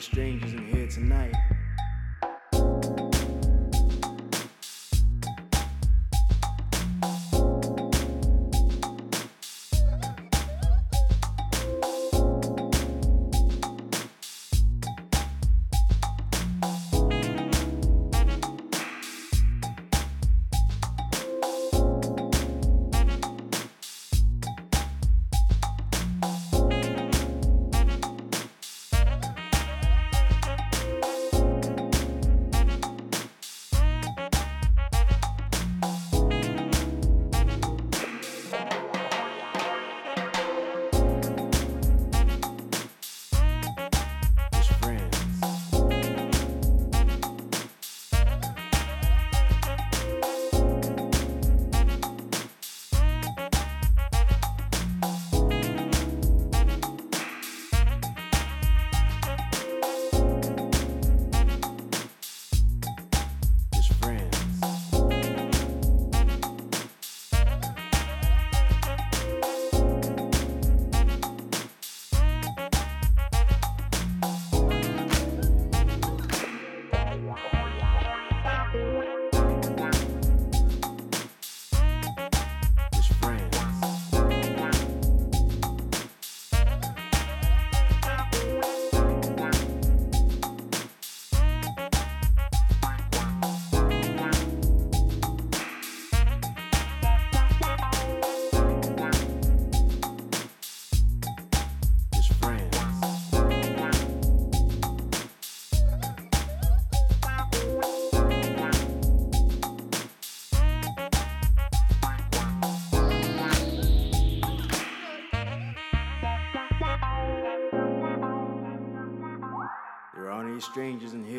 Strangers in here tonight.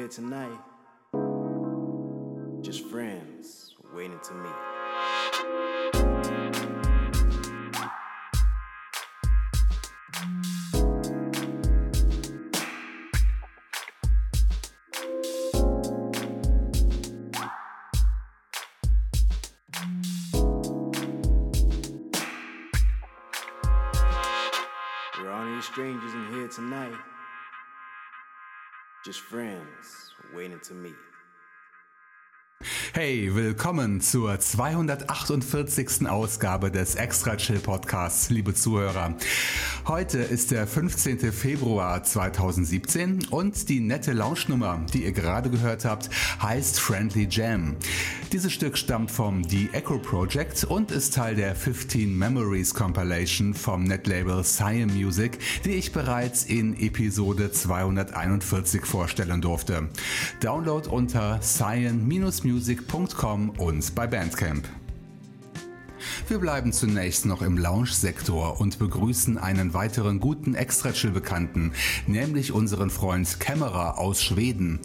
Here tonight. Just friends waiting to meet. Strangers in here tonight. Just friends waiting to meet. Hey, willkommen zur 248. Ausgabe des Extra Chill Podcasts, liebe Zuhörer. Heute ist der 15. Februar 2017 und die nette Launch-Nummer, die ihr gerade gehört habt, heißt Friendly Jam. Dieses Stück stammt vom The Echo Project und ist Teil der 15 Memories Compilation vom Netlabel Cyan Music, die ich bereits in Episode 241 vorstellen durfte. Download unter cyan-music.com und bei Bandcamp. Wir bleiben zunächst noch im Lounge-Sektor und begrüßen einen weiteren guten Extra-Chill-Bekannten, nämlich unseren Freund Kämmerer aus Schweden.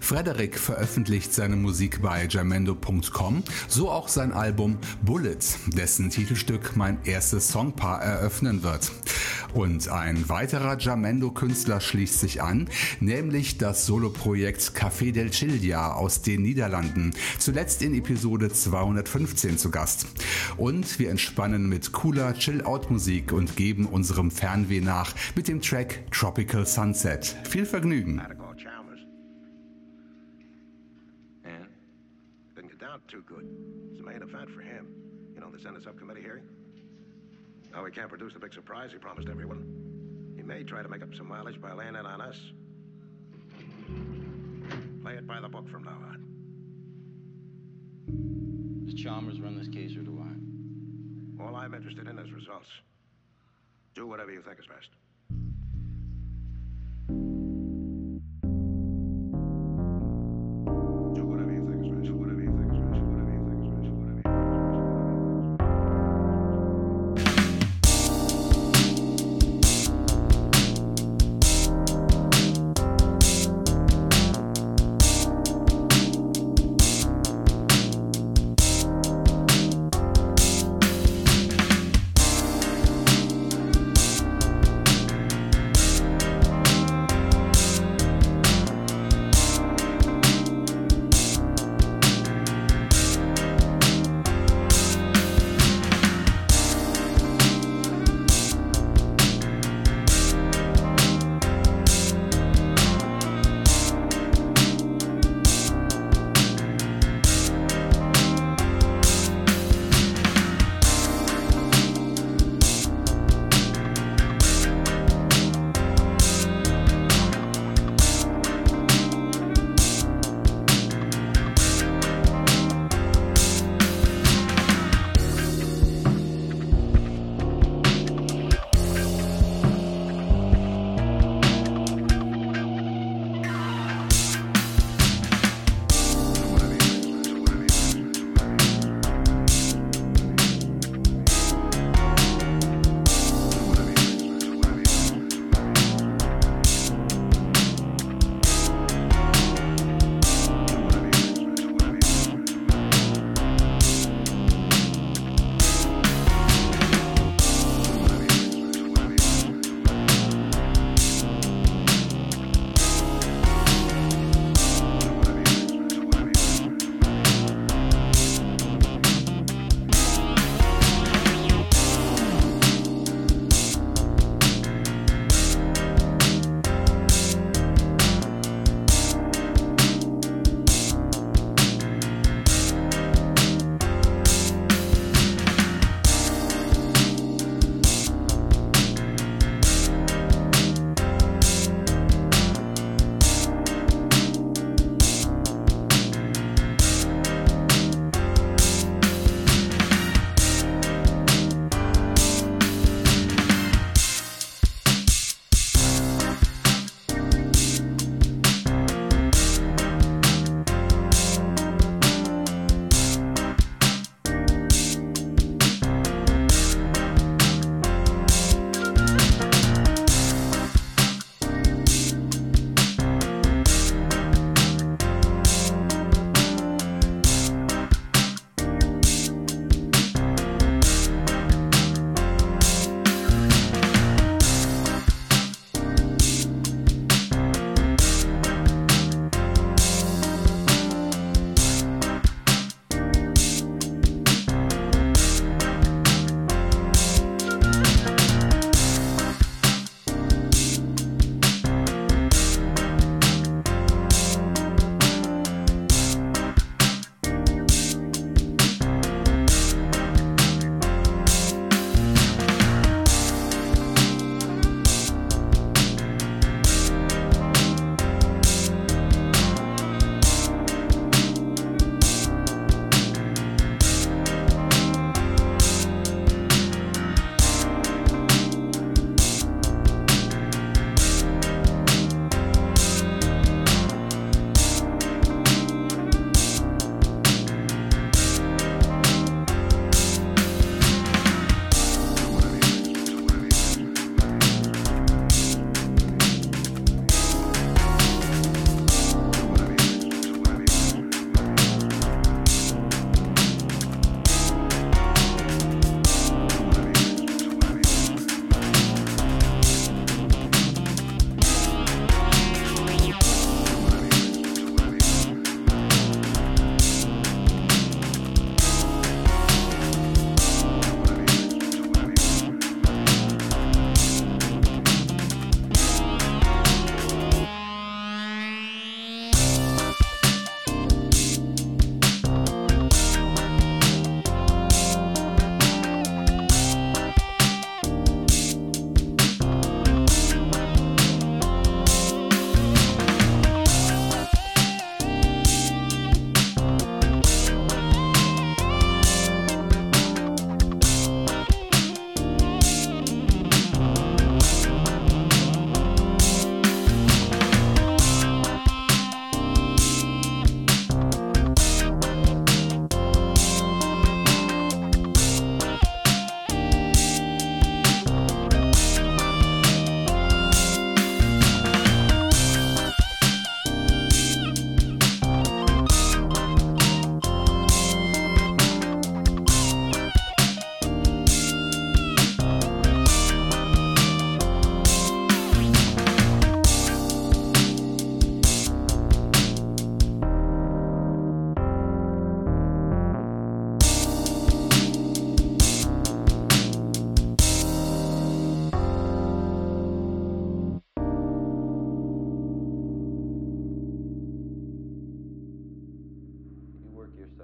Frederik veröffentlicht seine Musik bei jamendo.com, so auch sein Album Bullet, dessen Titelstück mein erstes Songpaar eröffnen wird. Und ein weiterer Jamendo-Künstler schließt sich an, nämlich das Soloprojekt Café del Childia aus den Niederlanden, zuletzt in Episode 215 zu Gast. Und wir entspannen mit cooler Chill-Out-Musik und geben unserem Fernweh nach mit dem Track Tropical Sunset. Viel Vergnügen! too good. It's a main event for him. You know, the Senate subcommittee hearing? Now we can't produce the big surprise he promised everyone. He may try to make up some mileage by laying it on us. Play it by the book from now on. Does Chalmers run this case or do I? All I'm interested in is results. Do whatever you think is best.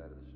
that is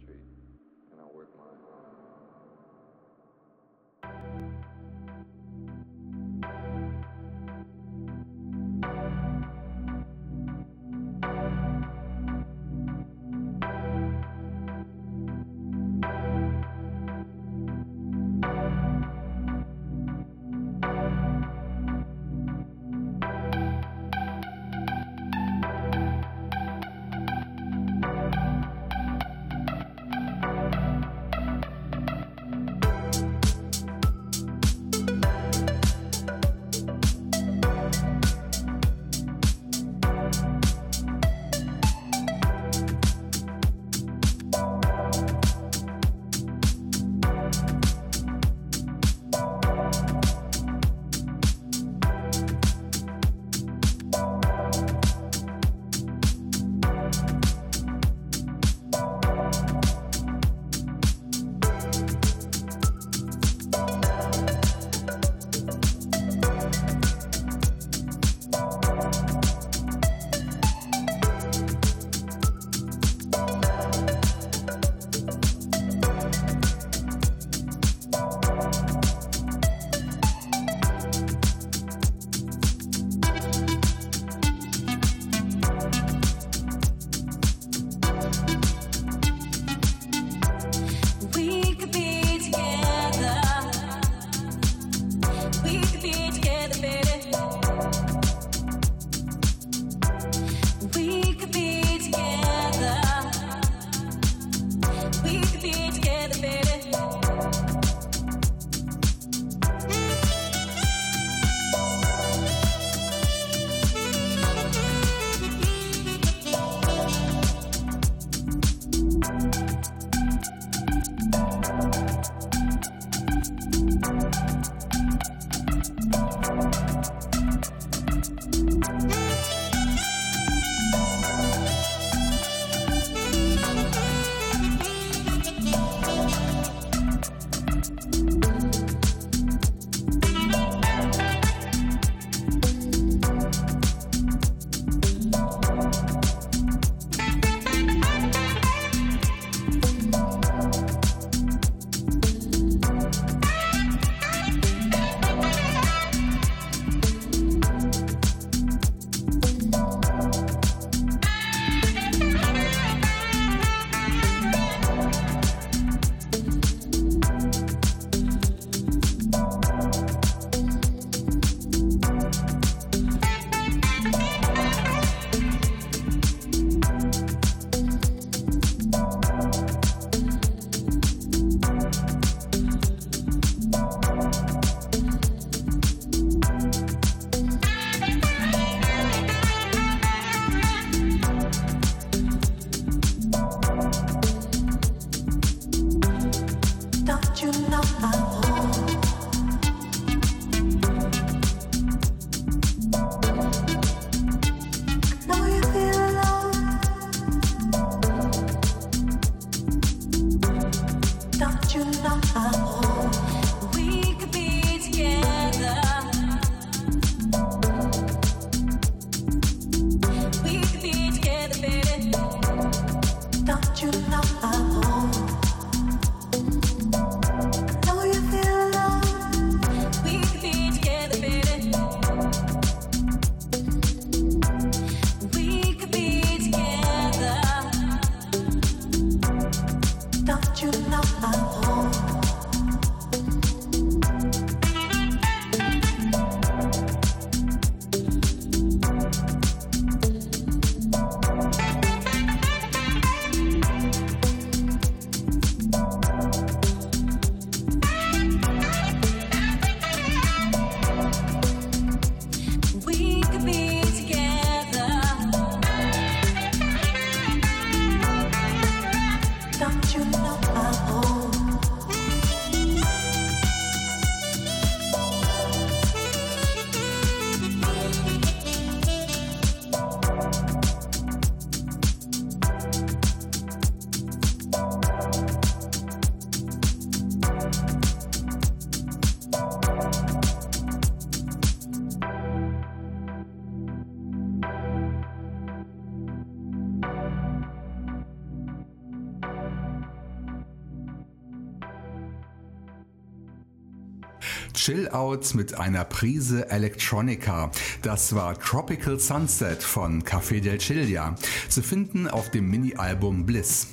Chill-Out mit einer Prise Electronica. Das war Tropical Sunset von Café del Chillia, zu finden auf dem Mini-Album Bliss.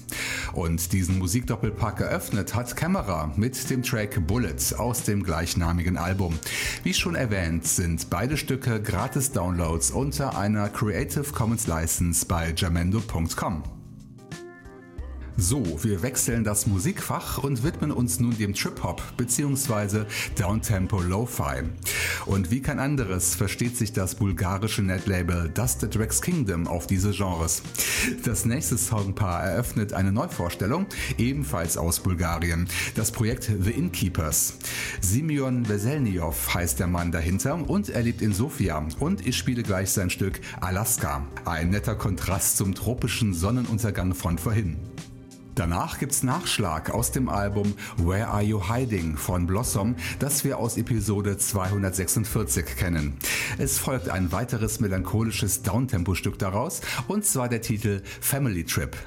Und diesen Musikdoppelpack eröffnet hat Camera mit dem Track Bullets aus dem gleichnamigen Album. Wie schon erwähnt, sind beide Stücke gratis Downloads unter einer Creative Commons License bei jamendo.com. So, wir wechseln das Musikfach und widmen uns nun dem Trip-Hop bzw. Downtempo Lo-Fi. Und wie kein anderes versteht sich das bulgarische Netlabel Dust the Drags Kingdom auf diese Genres. Das nächste Songpaar eröffnet eine Neuvorstellung, ebenfalls aus Bulgarien, das Projekt The Innkeepers. Simeon Veselniov heißt der Mann dahinter und er lebt in Sofia und ich spiele gleich sein Stück Alaska. Ein netter Kontrast zum tropischen Sonnenuntergang von vorhin. Danach gibt's Nachschlag aus dem Album Where Are You Hiding von Blossom, das wir aus Episode 246 kennen. Es folgt ein weiteres melancholisches Downtempo-Stück daraus, und zwar der Titel Family Trip.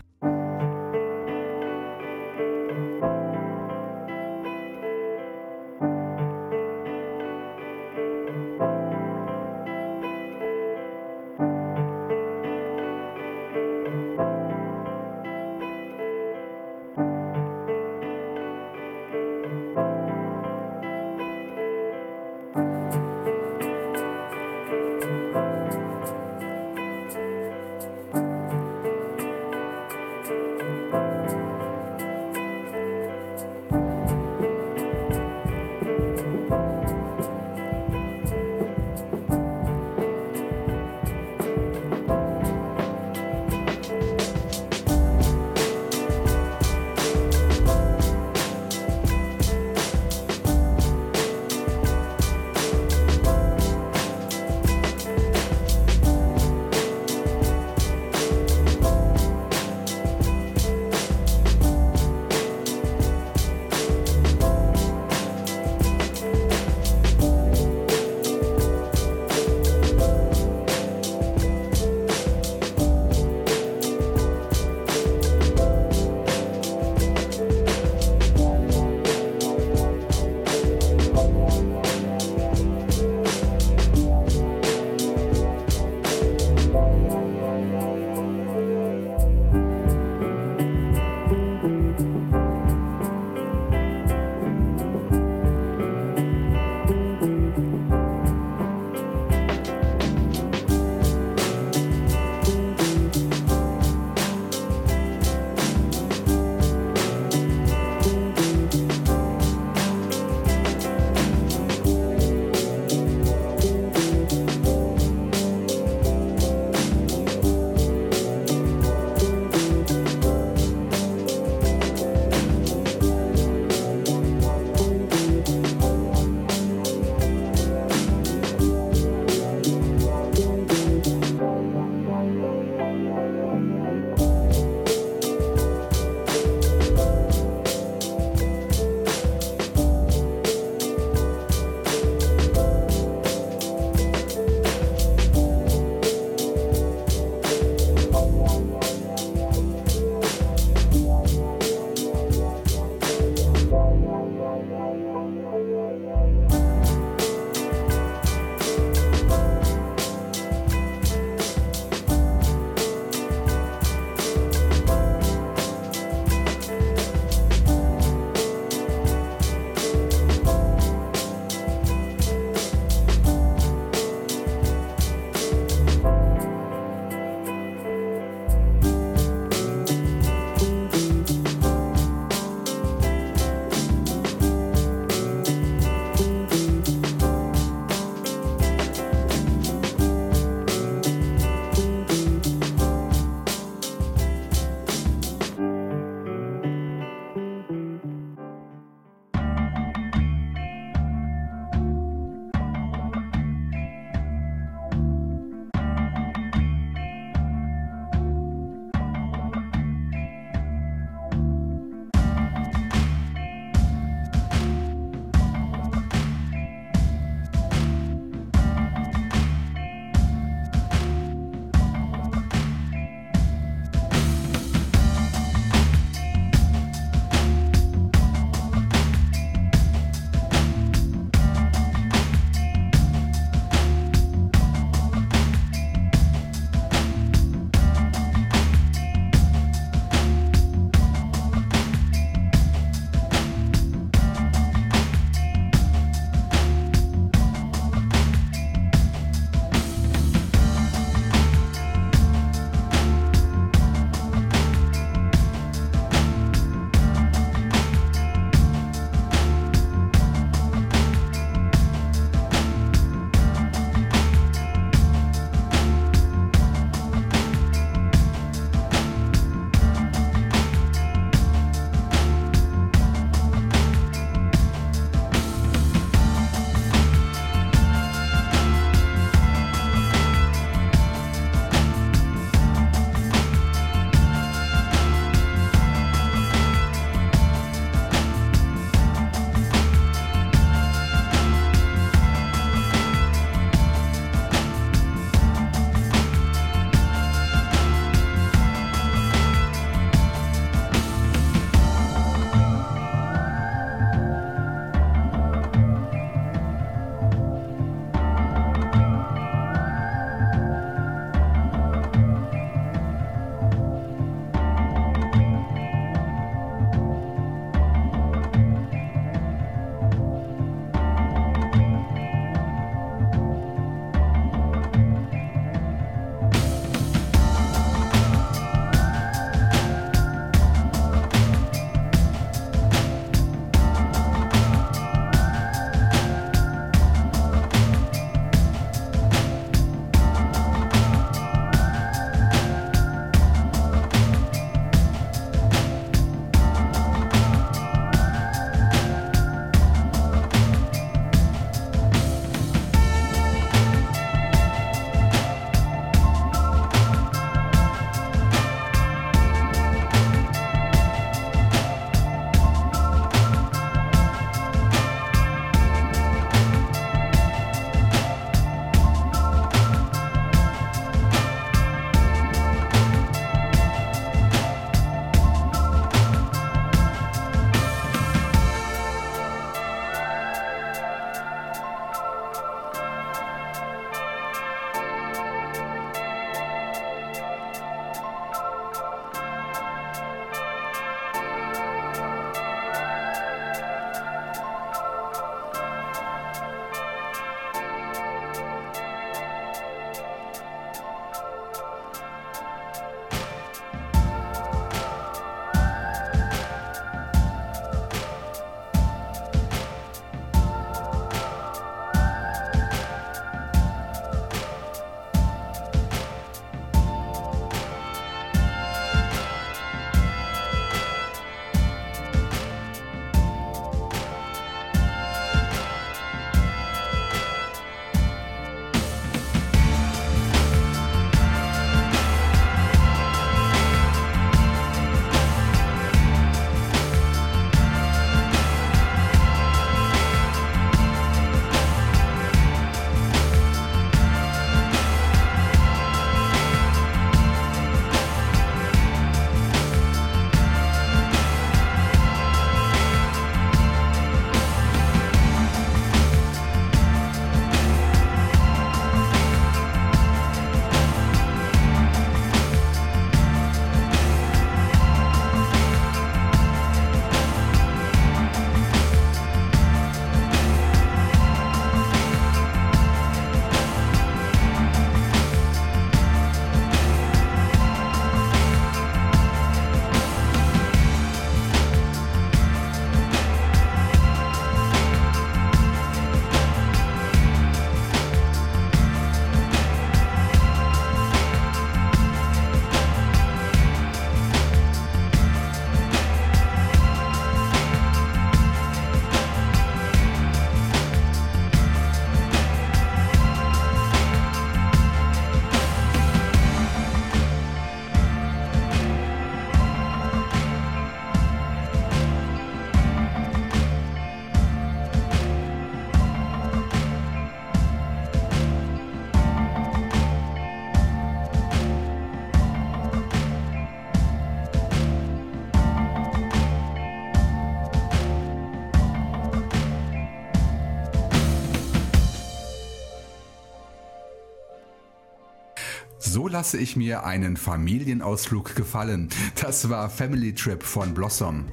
Lasse ich mir einen Familienausflug gefallen. Das war Family Trip von Blossom.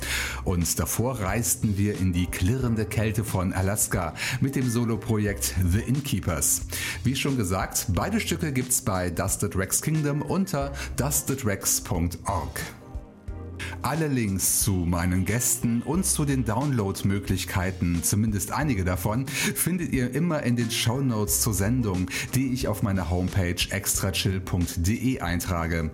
Und davor reisten wir in die klirrende Kälte von Alaska mit dem Soloprojekt The Innkeepers. Wie schon gesagt, beide Stücke gibt's bei Dusted Rex Kingdom unter dustedrex.org. Alle Links zu meinen Gästen und zu den Download-Möglichkeiten, zumindest einige davon, findet ihr immer in den Show Notes zur Sendung, die ich auf meiner Homepage extrachill.de eintrage.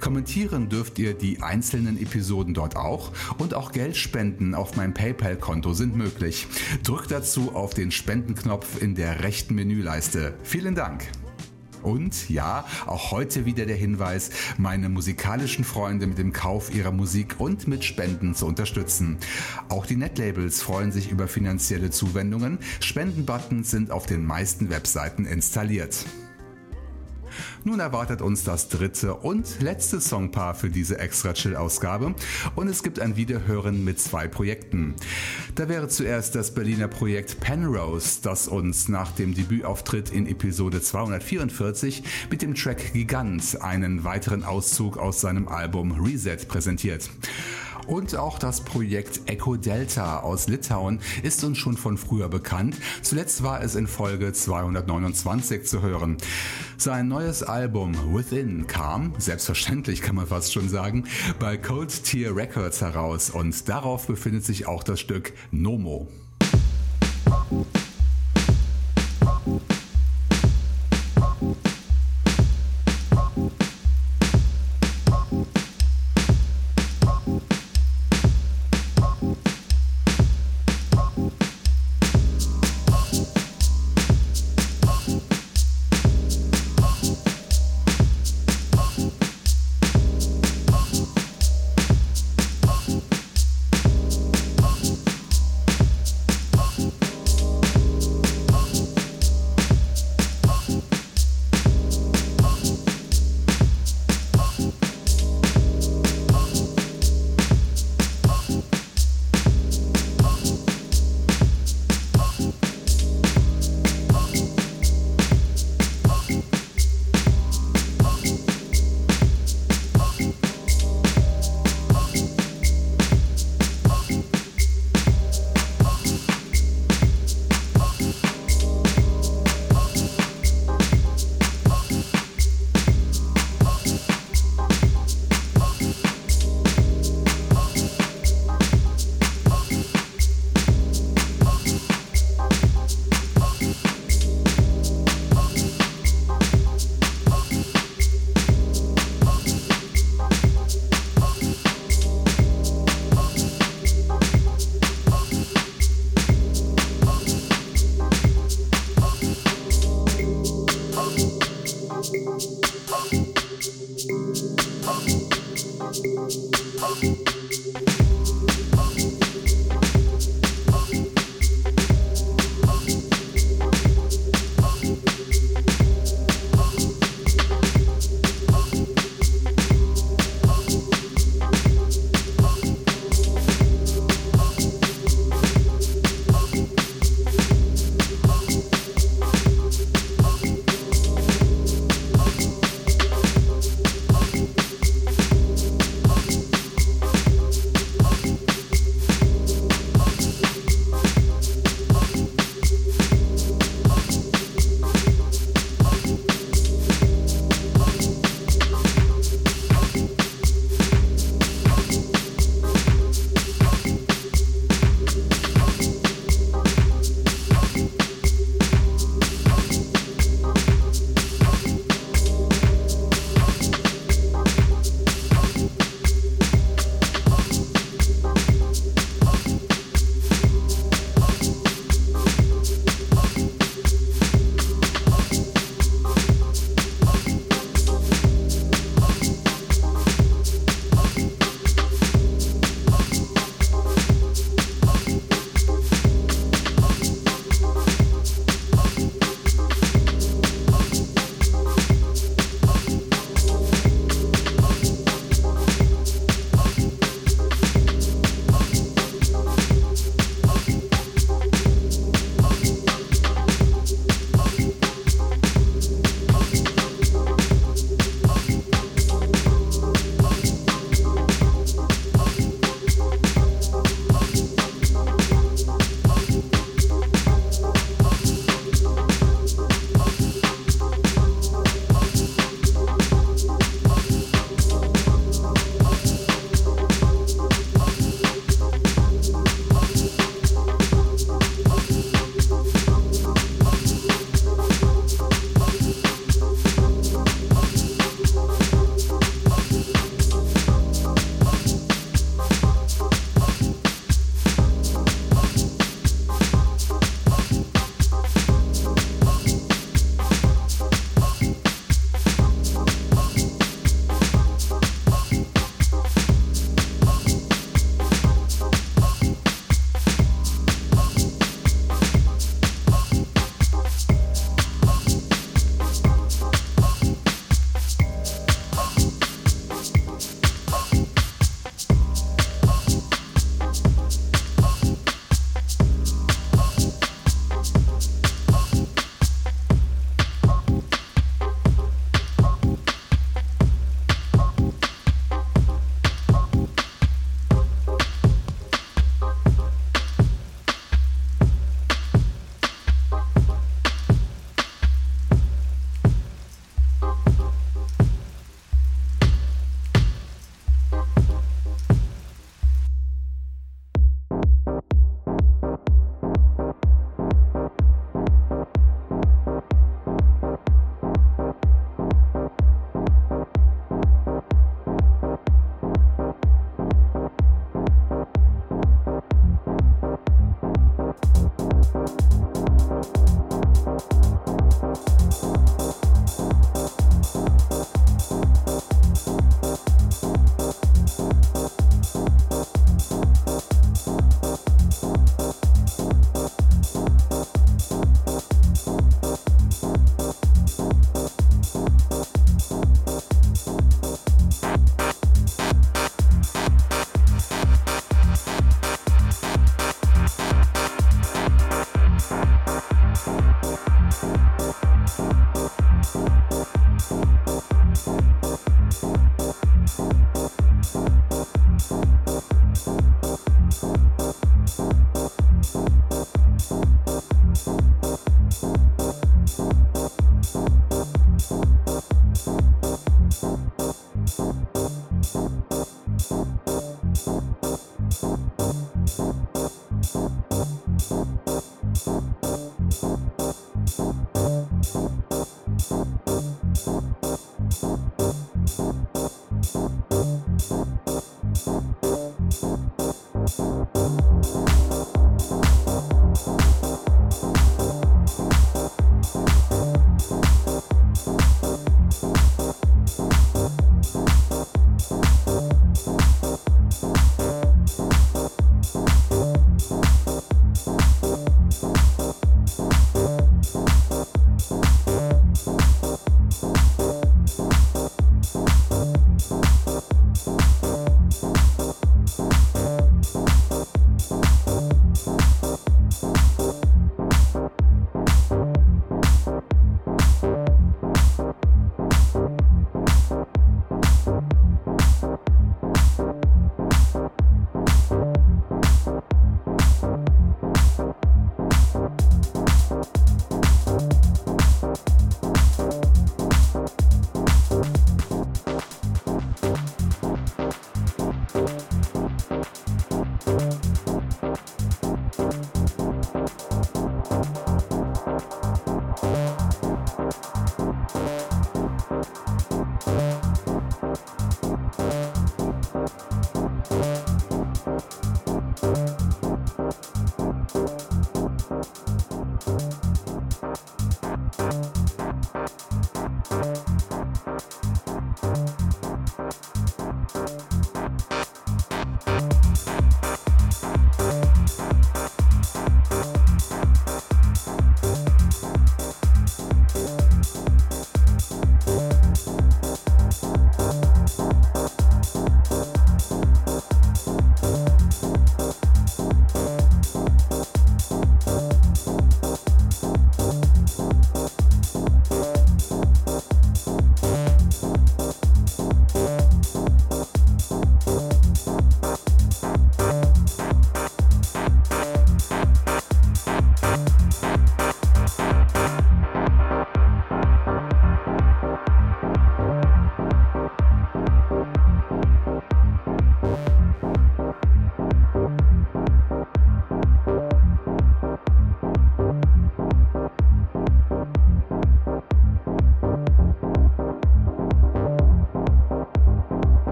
Kommentieren dürft ihr die einzelnen Episoden dort auch und auch Geldspenden auf meinem PayPal-Konto sind möglich. Drückt dazu auf den Spendenknopf in der rechten Menüleiste. Vielen Dank! Und ja, auch heute wieder der Hinweis, meine musikalischen Freunde mit dem Kauf ihrer Musik und mit Spenden zu unterstützen. Auch die Netlabels freuen sich über finanzielle Zuwendungen. Spendenbuttons sind auf den meisten Webseiten installiert. Nun erwartet uns das dritte und letzte Songpaar für diese extra Chill-Ausgabe und es gibt ein Wiederhören mit zwei Projekten. Da wäre zuerst das Berliner Projekt Penrose, das uns nach dem Debütauftritt in Episode 244 mit dem Track Gigant einen weiteren Auszug aus seinem Album Reset präsentiert. Und auch das Projekt Echo Delta aus Litauen ist uns schon von früher bekannt. Zuletzt war es in Folge 229 zu hören. Sein neues Album Within kam, selbstverständlich kann man fast schon sagen, bei Cold Tier Records heraus und darauf befindet sich auch das Stück Nomo.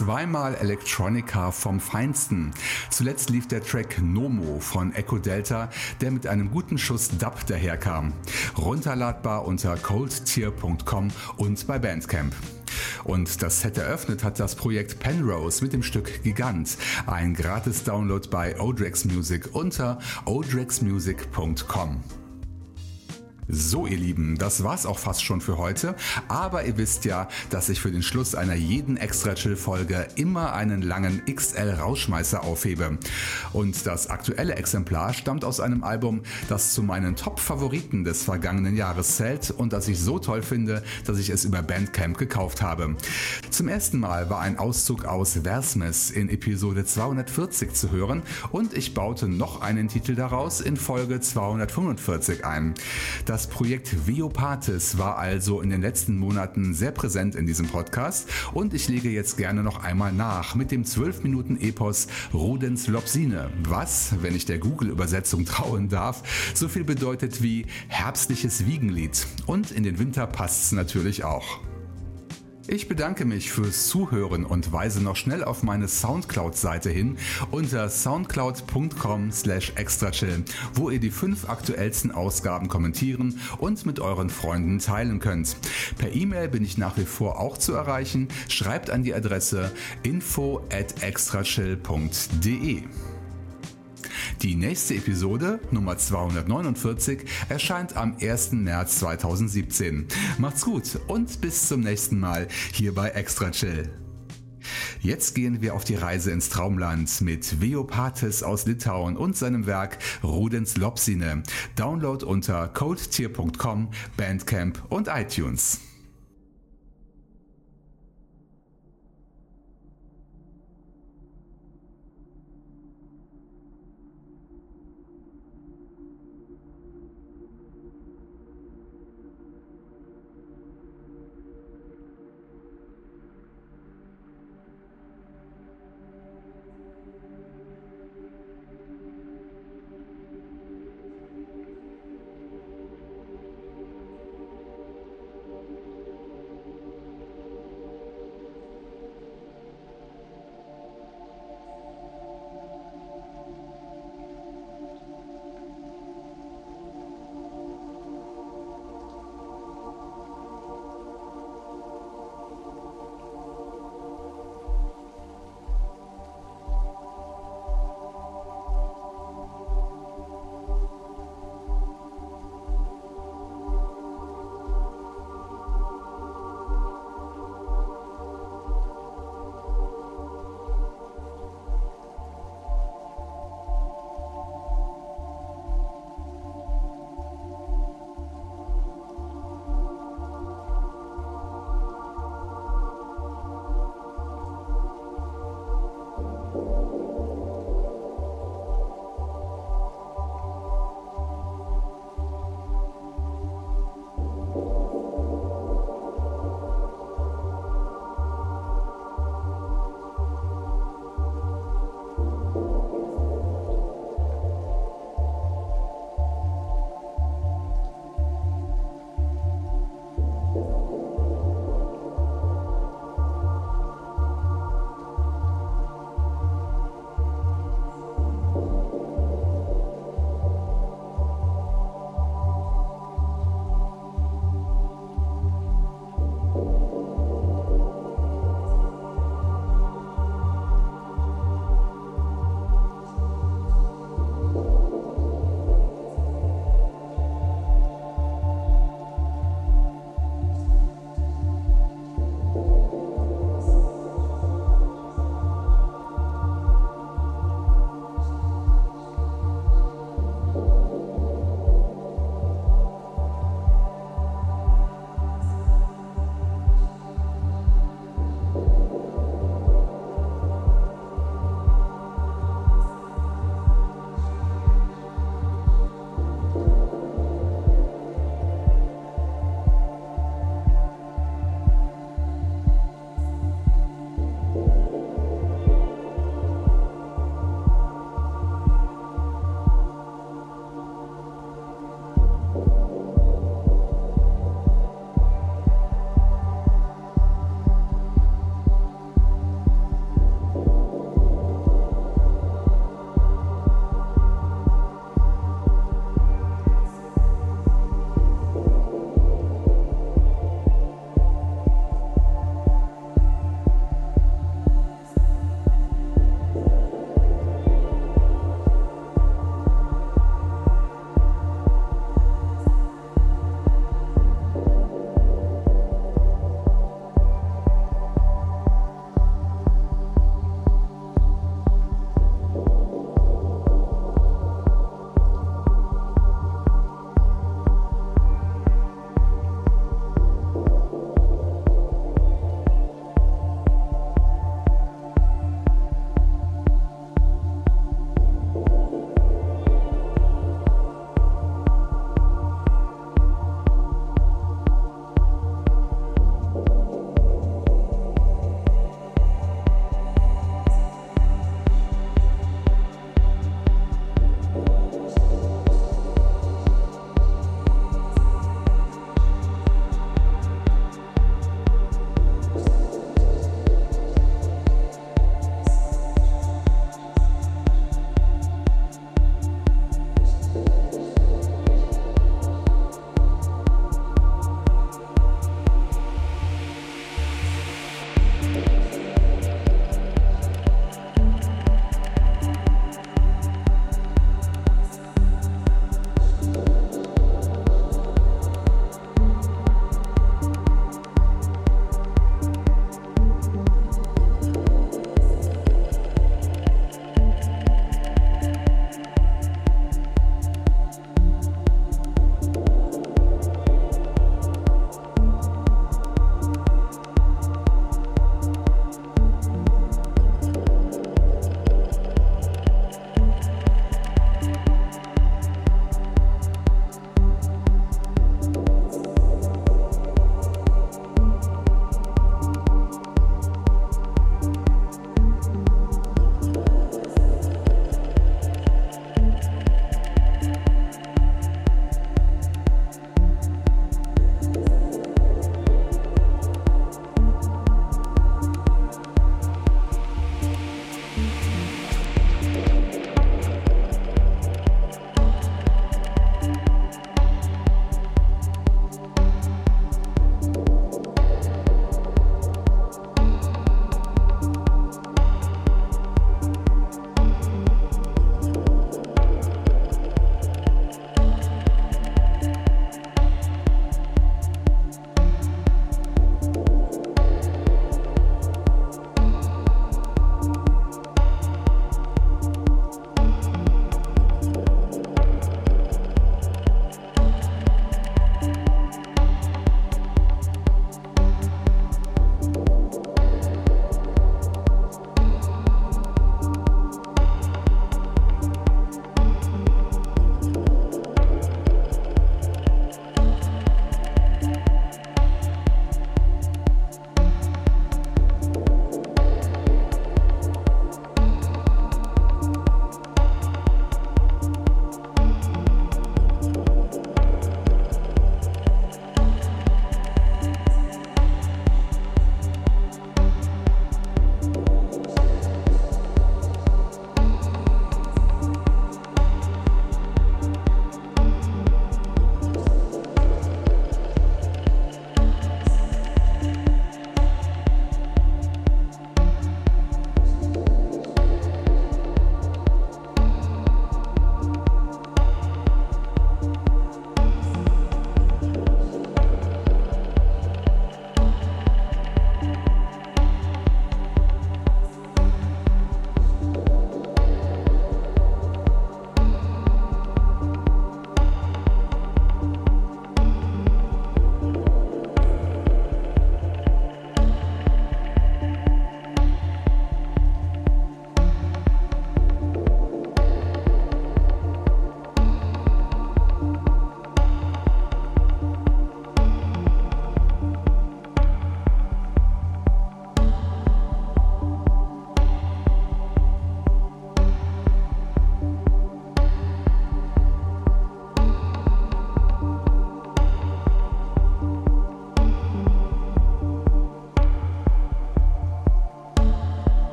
Zweimal Electronica vom Feinsten. Zuletzt lief der Track Nomo von Echo Delta, der mit einem guten Schuss Dub daherkam. Runterladbar unter coldtier.com und bei Bandcamp. Und das Set eröffnet hat das Projekt Penrose mit dem Stück Gigant, ein gratis Download bei Odrex Music unter odrexmusic.com. So ihr Lieben, das war's auch fast schon für heute, aber ihr wisst ja, dass ich für den Schluss einer jeden Extra Chill Folge immer einen langen XL Rauschmeißer aufhebe. Und das aktuelle Exemplar stammt aus einem Album, das zu meinen Top Favoriten des vergangenen Jahres zählt und das ich so toll finde, dass ich es über Bandcamp gekauft habe. Zum ersten Mal war ein Auszug aus Versmes in Episode 240 zu hören und ich baute noch einen Titel daraus in Folge 245 ein. Das das Projekt Veopatis war also in den letzten Monaten sehr präsent in diesem Podcast und ich lege jetzt gerne noch einmal nach mit dem 12 Minuten Epos Rudens Lopsine, was, wenn ich der Google-Übersetzung trauen darf, so viel bedeutet wie herbstliches Wiegenlied. Und in den Winter passt es natürlich auch. Ich bedanke mich fürs Zuhören und weise noch schnell auf meine Soundcloud-Seite hin unter soundcloud.com slash extrachill, wo ihr die fünf aktuellsten Ausgaben kommentieren und mit euren Freunden teilen könnt. Per E-Mail bin ich nach wie vor auch zu erreichen. Schreibt an die Adresse info at extrachill.de. Die nächste Episode, Nummer 249, erscheint am 1. März 2017. Macht's gut und bis zum nächsten Mal hier bei Extra Chill. Jetzt gehen wir auf die Reise ins Traumland mit Veopatis aus Litauen und seinem Werk Rudens Lopsine. Download unter coldtier.com, Bandcamp und iTunes.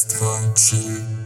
Extra Chill.